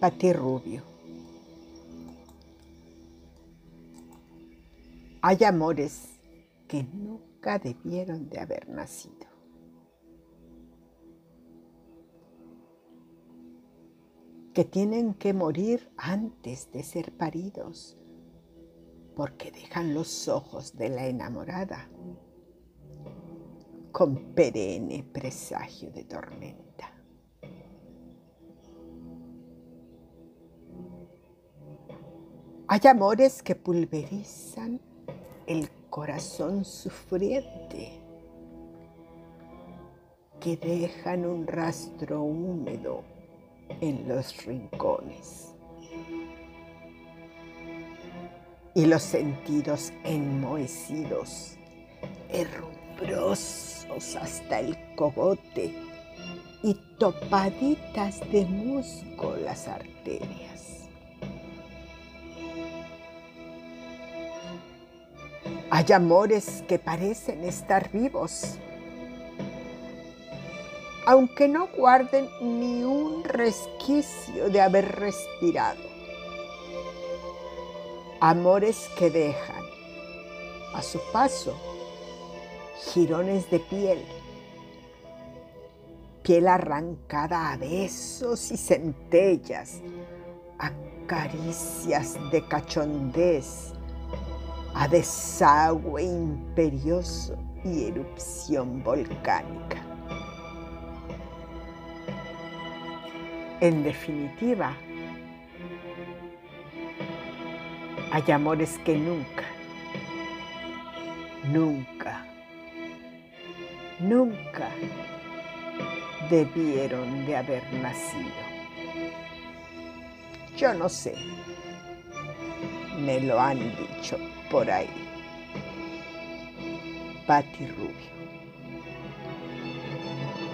Rubio. Hay amores que nunca debieron de haber nacido. Que tienen que morir antes de ser paridos, porque dejan los ojos de la enamorada con perenne presagio de tormenta. Hay amores que pulverizan el corazón sufriente, que dejan un rastro húmedo en los rincones y los sentidos enmohecidos, herrumbrosos hasta el cogote y topaditas de musgo las arterias. Hay amores que parecen estar vivos, aunque no guarden ni un resquicio de haber respirado. Amores que dejan a su paso jirones de piel, piel arrancada a besos y centellas, a caricias de cachondez, a desagüe imperioso y erupción volcánica. En definitiva, hay amores que nunca, nunca, nunca debieron de haber nacido. Yo no sé, me lo han dicho por ahí. Patti Rubio.